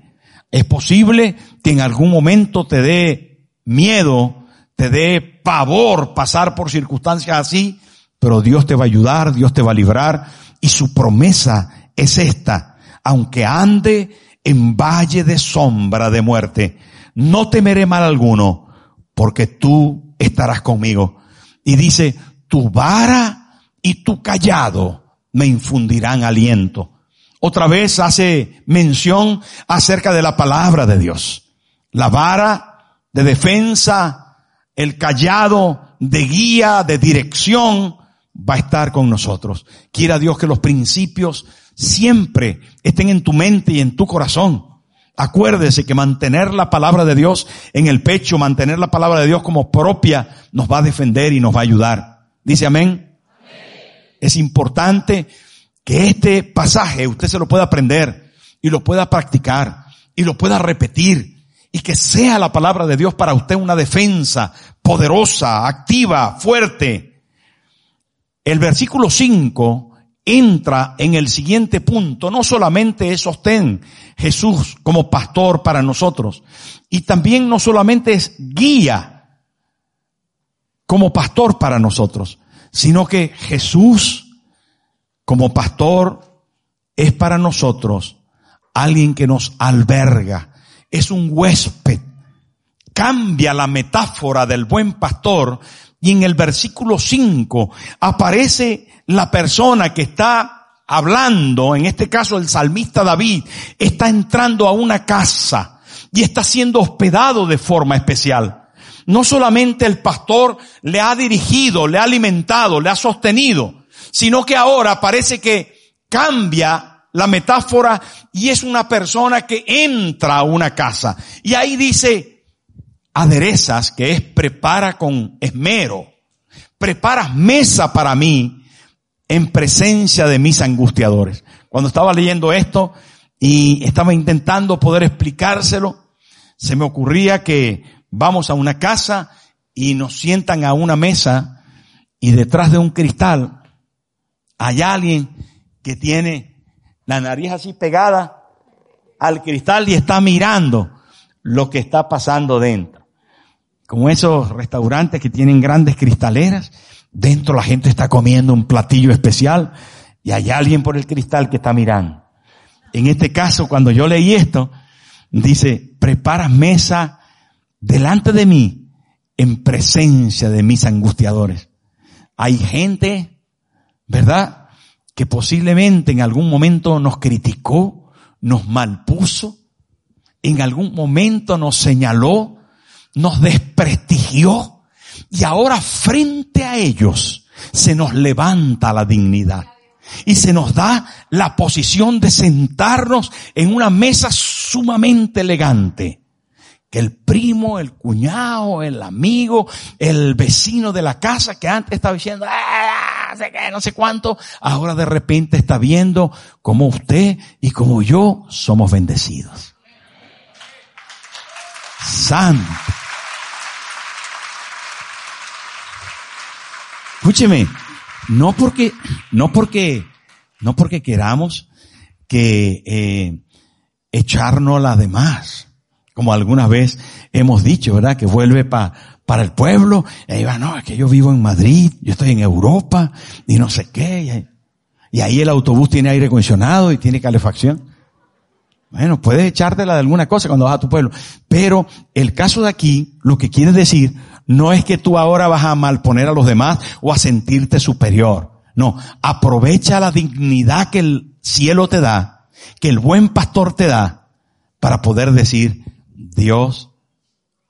Es posible que en algún momento te dé miedo, te dé pavor pasar por circunstancias así, pero Dios te va a ayudar, Dios te va a librar y su promesa es esta. Aunque ande en valle de sombra de muerte, no temeré mal alguno, porque tú estarás conmigo. Y dice, tu vara y tu callado me infundirán aliento. Otra vez hace mención acerca de la palabra de Dios. La vara de defensa, el callado de guía, de dirección, va a estar con nosotros. Quiera Dios que los principios siempre estén en tu mente y en tu corazón. Acuérdese que mantener la palabra de Dios en el pecho, mantener la palabra de Dios como propia, nos va a defender y nos va a ayudar. Dice amén. Es importante que este pasaje usted se lo pueda aprender y lo pueda practicar y lo pueda repetir y que sea la palabra de Dios para usted una defensa poderosa, activa, fuerte. El versículo 5 entra en el siguiente punto. No solamente es sostén Jesús como pastor para nosotros, y también no solamente es guía como pastor para nosotros, sino que Jesús como pastor es para nosotros alguien que nos alberga, es un huésped. Cambia la metáfora del buen pastor y en el versículo 5 aparece la persona que está hablando, en este caso el salmista David, está entrando a una casa y está siendo hospedado de forma especial. No solamente el pastor le ha dirigido, le ha alimentado, le ha sostenido, sino que ahora parece que cambia la metáfora y es una persona que entra a una casa. Y ahí dice, aderezas, que es prepara con esmero. Preparas mesa para mí en presencia de mis angustiadores. Cuando estaba leyendo esto y estaba intentando poder explicárselo, se me ocurría que vamos a una casa y nos sientan a una mesa y detrás de un cristal hay alguien que tiene la nariz así pegada al cristal y está mirando lo que está pasando dentro como esos restaurantes que tienen grandes cristaleras, dentro la gente está comiendo un platillo especial y hay alguien por el cristal que está mirando. En este caso, cuando yo leí esto, dice, preparas mesa delante de mí en presencia de mis angustiadores. Hay gente, ¿verdad? Que posiblemente en algún momento nos criticó, nos malpuso, en algún momento nos señaló, nos desprestigió y ahora frente a ellos se nos levanta la dignidad y se nos da la posición de sentarnos en una mesa sumamente elegante. Que el primo, el cuñado, el amigo, el vecino de la casa que antes estaba diciendo, ah, sé qué, no sé cuánto, ahora de repente está viendo como usted y como yo somos bendecidos. Santo. Escúcheme, no porque, no porque, no porque queramos que eh, echarnos las demás, como alguna vez hemos dicho, ¿verdad? Que vuelve pa, para el pueblo, y ahí va, no, es que yo vivo en Madrid, yo estoy en Europa, y no sé qué, y ahí, el autobús tiene aire acondicionado y tiene calefacción. Bueno, puedes echártela de alguna cosa cuando vas a tu pueblo. Pero el caso de aquí, lo que quiere decir, no es que tú ahora vas a malponer a los demás o a sentirte superior. No, aprovecha la dignidad que el cielo te da, que el buen pastor te da, para poder decir, Dios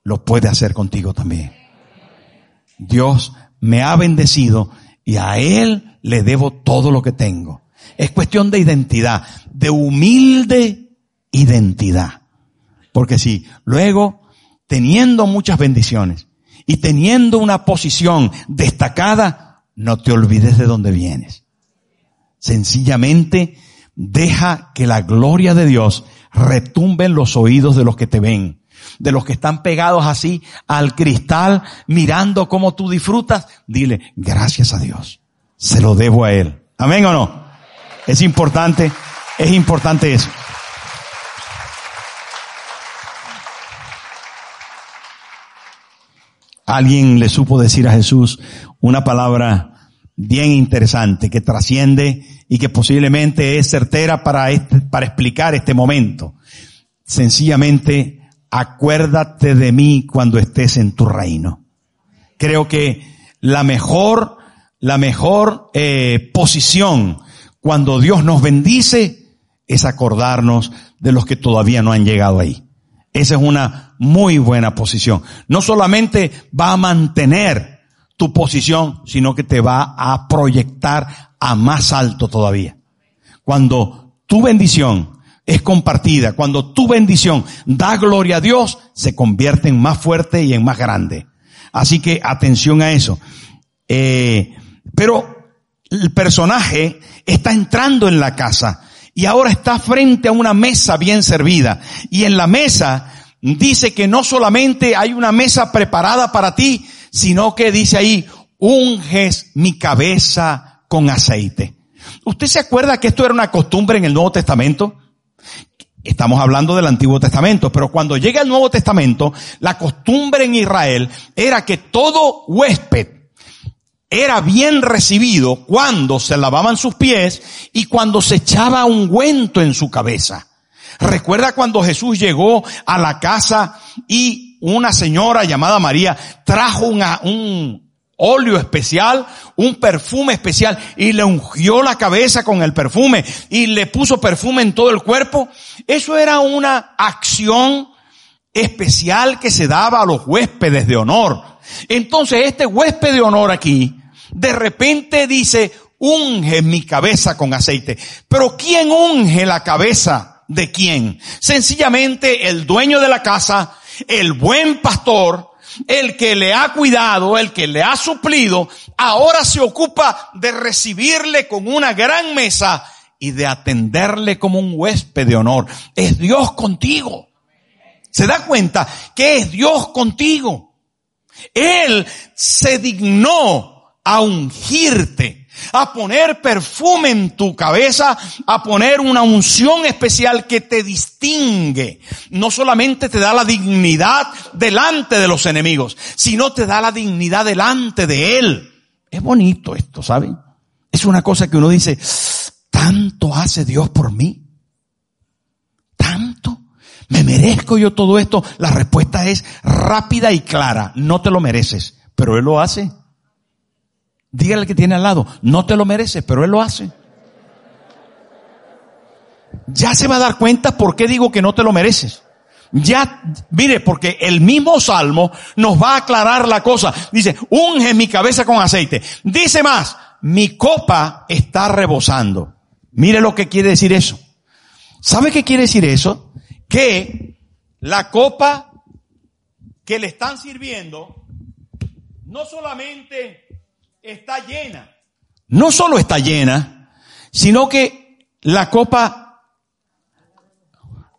lo puede hacer contigo también. Dios me ha bendecido y a Él le debo todo lo que tengo. Es cuestión de identidad, de humilde identidad. Porque si luego, teniendo muchas bendiciones y teniendo una posición destacada, no te olvides de dónde vienes. Sencillamente deja que la gloria de Dios retumbe en los oídos de los que te ven, de los que están pegados así al cristal mirando cómo tú disfrutas. Dile, gracias a Dios. Se lo debo a Él. Amén o no? Es importante, es importante eso. Alguien le supo decir a Jesús una palabra bien interesante que trasciende y que posiblemente es certera para, este, para explicar este momento. Sencillamente, acuérdate de mí cuando estés en tu reino. Creo que la mejor, la mejor eh, posición cuando Dios nos bendice es acordarnos de los que todavía no han llegado ahí. Esa es una muy buena posición. No solamente va a mantener tu posición, sino que te va a proyectar a más alto todavía. Cuando tu bendición es compartida, cuando tu bendición da gloria a Dios, se convierte en más fuerte y en más grande. Así que atención a eso. Eh, pero el personaje está entrando en la casa y ahora está frente a una mesa bien servida. Y en la mesa dice que no solamente hay una mesa preparada para ti, sino que dice ahí, unges mi cabeza con aceite. ¿Usted se acuerda que esto era una costumbre en el Nuevo Testamento? Estamos hablando del Antiguo Testamento, pero cuando llega el Nuevo Testamento, la costumbre en Israel era que todo huésped era bien recibido cuando se lavaban sus pies y cuando se echaba ungüento en su cabeza. Recuerda cuando Jesús llegó a la casa y una señora llamada María trajo un óleo especial, un perfume especial y le ungió la cabeza con el perfume y le puso perfume en todo el cuerpo. Eso era una acción especial que se daba a los huéspedes de honor. Entonces este huésped de honor aquí de repente dice, unge mi cabeza con aceite. Pero ¿quién unge la cabeza de quién? Sencillamente el dueño de la casa, el buen pastor, el que le ha cuidado, el que le ha suplido, ahora se ocupa de recibirle con una gran mesa y de atenderle como un huésped de honor. Es Dios contigo. ¿Se da cuenta que es Dios contigo? Él se dignó a ungirte, a poner perfume en tu cabeza, a poner una unción especial que te distingue. No solamente te da la dignidad delante de los enemigos, sino te da la dignidad delante de Él. Es bonito esto, ¿saben? Es una cosa que uno dice, tanto hace Dios por mí. Tanto. ¿Me merezco yo todo esto? La respuesta es rápida y clara. No te lo mereces, pero Él lo hace. Dígale que tiene al lado, no te lo mereces, pero Él lo hace. Ya se va a dar cuenta por qué digo que no te lo mereces. Ya, mire, porque el mismo salmo nos va a aclarar la cosa. Dice, unge mi cabeza con aceite. Dice más, mi copa está rebosando. Mire lo que quiere decir eso. ¿Sabe qué quiere decir eso? Que la copa que le están sirviendo no solamente está llena. No solo está llena, sino que la copa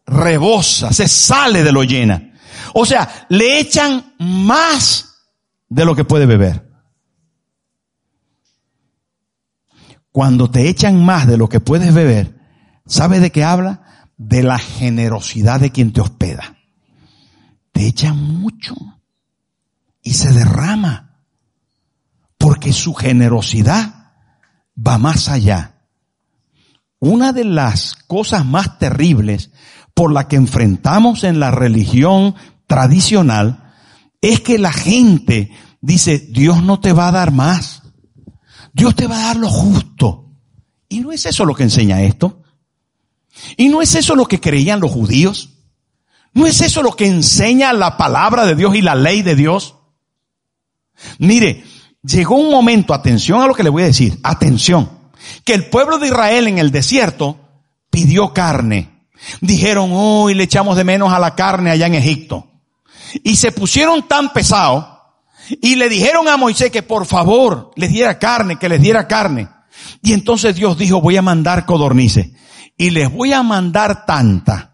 rebosa, se sale de lo llena. O sea, le echan más de lo que puede beber. Cuando te echan más de lo que puedes beber, ¿sabes de qué habla? De la generosidad de quien te hospeda. Te echan mucho y se derrama porque su generosidad va más allá. Una de las cosas más terribles por la que enfrentamos en la religión tradicional es que la gente dice, Dios no te va a dar más. Dios te va a dar lo justo. Y no es eso lo que enseña esto. Y no es eso lo que creían los judíos. No es eso lo que enseña la palabra de Dios y la ley de Dios. Mire, llegó un momento, atención a lo que le voy a decir, atención, que el pueblo de Israel en el desierto pidió carne. Dijeron, uy, le echamos de menos a la carne allá en Egipto. Y se pusieron tan pesados y le dijeron a Moisés que por favor les diera carne, que les diera carne. Y entonces Dios dijo, voy a mandar codornices y les voy a mandar tanta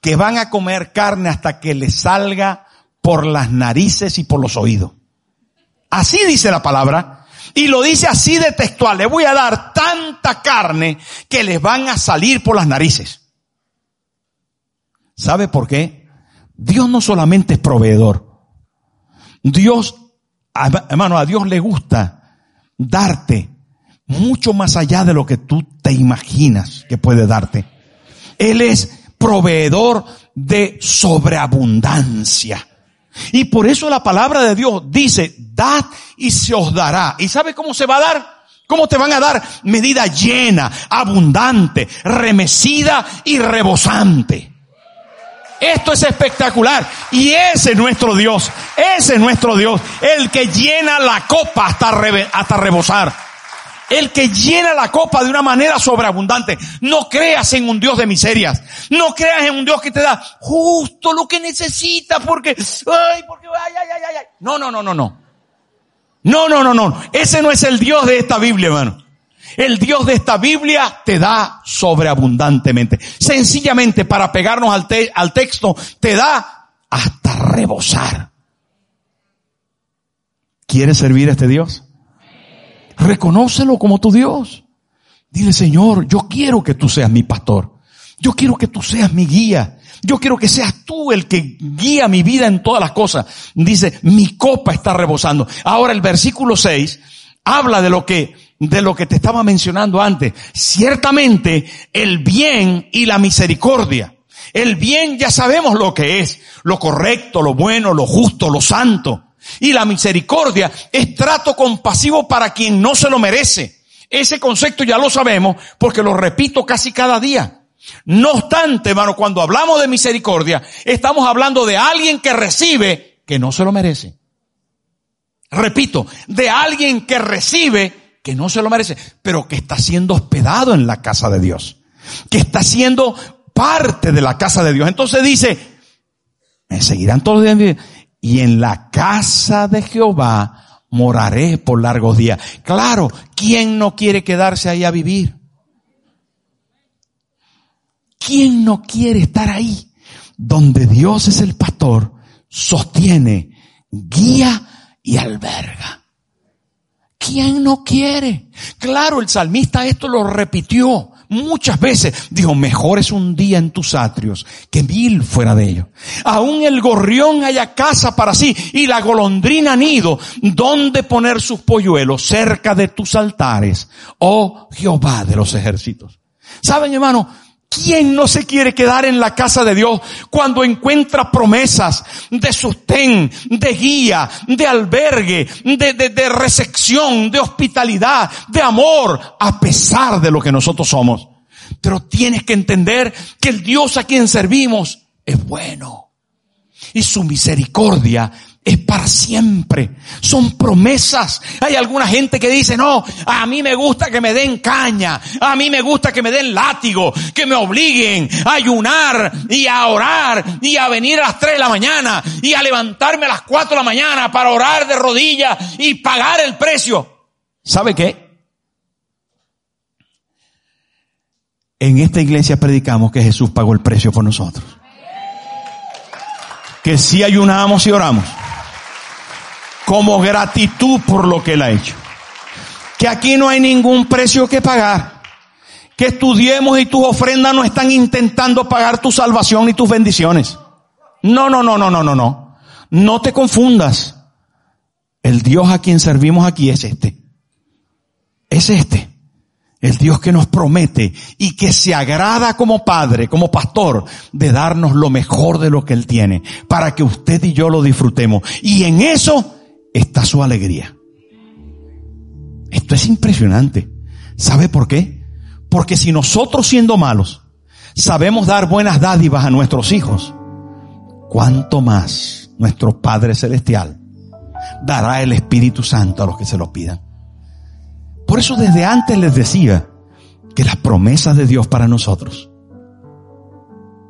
que van a comer carne hasta que les salga por las narices y por los oídos. Así dice la palabra. Y lo dice así de textual. Le voy a dar tanta carne que les van a salir por las narices. ¿Sabe por qué? Dios no solamente es proveedor. Dios, hermano, a Dios le gusta darte mucho más allá de lo que tú te imaginas que puede darte. Él es proveedor de sobreabundancia. Y por eso la palabra de Dios dice, dad y se os dará. ¿Y sabe cómo se va a dar? ¿Cómo te van a dar? Medida llena, abundante, remecida y rebosante. Esto es espectacular. Y ese es nuestro Dios. Ese es nuestro Dios. El que llena la copa hasta, hasta rebosar. El que llena la copa de una manera sobreabundante. No creas en un Dios de miserias. No creas en un Dios que te da justo lo que necesitas porque, ay, porque, ay, ay, ay, ay. No, no, no, no, no. No, no, no, no. Ese no es el Dios de esta Biblia, hermano. El Dios de esta Biblia te da sobreabundantemente. Sencillamente para pegarnos al, texto, te da hasta rebosar. ¿Quieres servir a este Dios? Reconócelo como tu Dios. Dile, Señor, yo quiero que tú seas mi pastor. Yo quiero que tú seas mi guía. Yo quiero que seas tú el que guía mi vida en todas las cosas. Dice, mi copa está rebosando. Ahora el versículo 6 habla de lo que, de lo que te estaba mencionando antes. Ciertamente el bien y la misericordia. El bien ya sabemos lo que es. Lo correcto, lo bueno, lo justo, lo santo. Y la misericordia es trato compasivo para quien no se lo merece. Ese concepto ya lo sabemos porque lo repito casi cada día. No obstante, hermano, cuando hablamos de misericordia, estamos hablando de alguien que recibe que no se lo merece. Repito, de alguien que recibe que no se lo merece, pero que está siendo hospedado en la casa de Dios. Que está siendo parte de la casa de Dios. Entonces dice, me seguirán todos los días y en la casa de Jehová moraré por largos días. Claro, ¿quién no quiere quedarse ahí a vivir? ¿Quién no quiere estar ahí? Donde Dios es el pastor, sostiene, guía y alberga. ¿Quién no quiere? Claro, el salmista esto lo repitió muchas veces. Dijo, mejor es un día en tus atrios que mil fuera de ellos. Aún el gorrión haya casa para sí y la golondrina nido, donde poner sus polluelos cerca de tus altares, oh Jehová de los ejércitos. ¿Saben, hermano? ¿Quién no se quiere quedar en la casa de Dios cuando encuentra promesas de sostén, de guía, de albergue, de, de, de, recepción, de hospitalidad, de amor, a pesar de lo que nosotros somos? Pero tienes que entender que el Dios a quien servimos es bueno. Y su misericordia es para siempre. Son promesas. Hay alguna gente que dice, no, a mí me gusta que me den caña, a mí me gusta que me den látigo, que me obliguen a ayunar y a orar y a venir a las 3 de la mañana y a levantarme a las 4 de la mañana para orar de rodillas y pagar el precio. ¿Sabe qué? En esta iglesia predicamos que Jesús pagó el precio por nosotros. Que si ayunamos y oramos como gratitud por lo que Él ha hecho. Que aquí no hay ningún precio que pagar. Que tus diezmos y tus ofrendas no están intentando pagar tu salvación y tus bendiciones. No, no, no, no, no, no, no. No te confundas. El Dios a quien servimos aquí es este. Es este. El Dios que nos promete y que se agrada como padre, como pastor, de darnos lo mejor de lo que Él tiene, para que usted y yo lo disfrutemos. Y en eso está su alegría. Esto es impresionante. ¿Sabe por qué? Porque si nosotros siendo malos sabemos dar buenas dádivas a nuestros hijos, ¿cuánto más nuestro Padre Celestial dará el Espíritu Santo a los que se lo pidan? Por eso desde antes les decía que las promesas de Dios para nosotros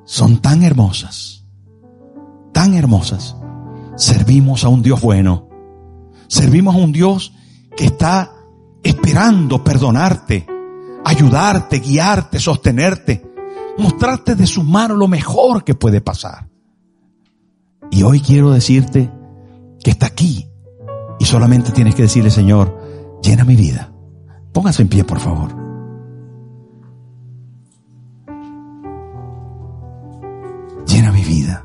son tan hermosas, tan hermosas. Servimos a un Dios bueno. Servimos a un Dios que está esperando perdonarte, ayudarte, guiarte, sostenerte, mostrarte de su mano lo mejor que puede pasar. Y hoy quiero decirte que está aquí y solamente tienes que decirle, Señor, llena mi vida Póngase en pie, por favor. Llena mi vida.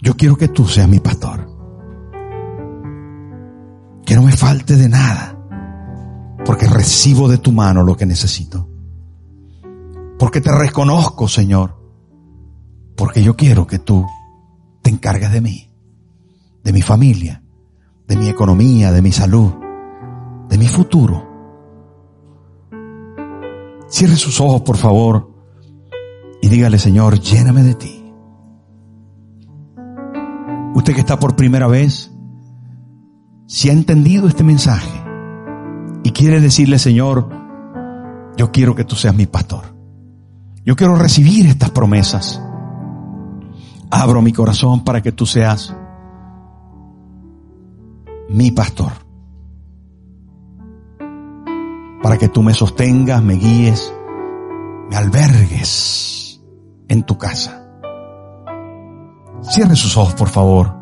Yo quiero que tú seas mi pastor. Que no me falte de nada. Porque recibo de tu mano lo que necesito. Porque te reconozco, Señor. Porque yo quiero que tú te encargues de mí. De mi familia. De mi economía. De mi salud. De mi futuro Cierre sus ojos, por favor, y dígale, Señor, lléname de ti. Usted que está por primera vez, si ha entendido este mensaje y quiere decirle, Señor, yo quiero que tú seas mi pastor. Yo quiero recibir estas promesas. Abro mi corazón para que tú seas mi pastor. para que tú me sostengas, me guíes, me albergues en tu casa. Cierre sus ojos, por favor,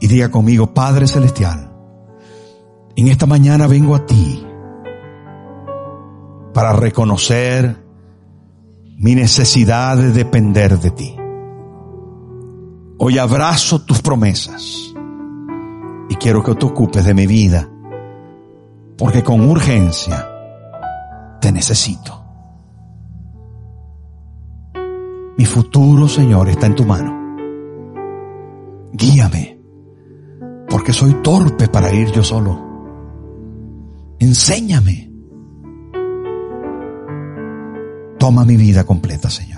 y diga conmigo, Padre Celestial, en esta mañana vengo a ti para reconocer mi necesidad de depender de ti. Hoy abrazo tus promesas y quiero que te ocupes de mi vida, porque con urgencia te necesito. Mi futuro, Señor, está en tu mano. Guíame, porque soy torpe para ir yo solo. Enséñame. Toma mi vida completa, Señor.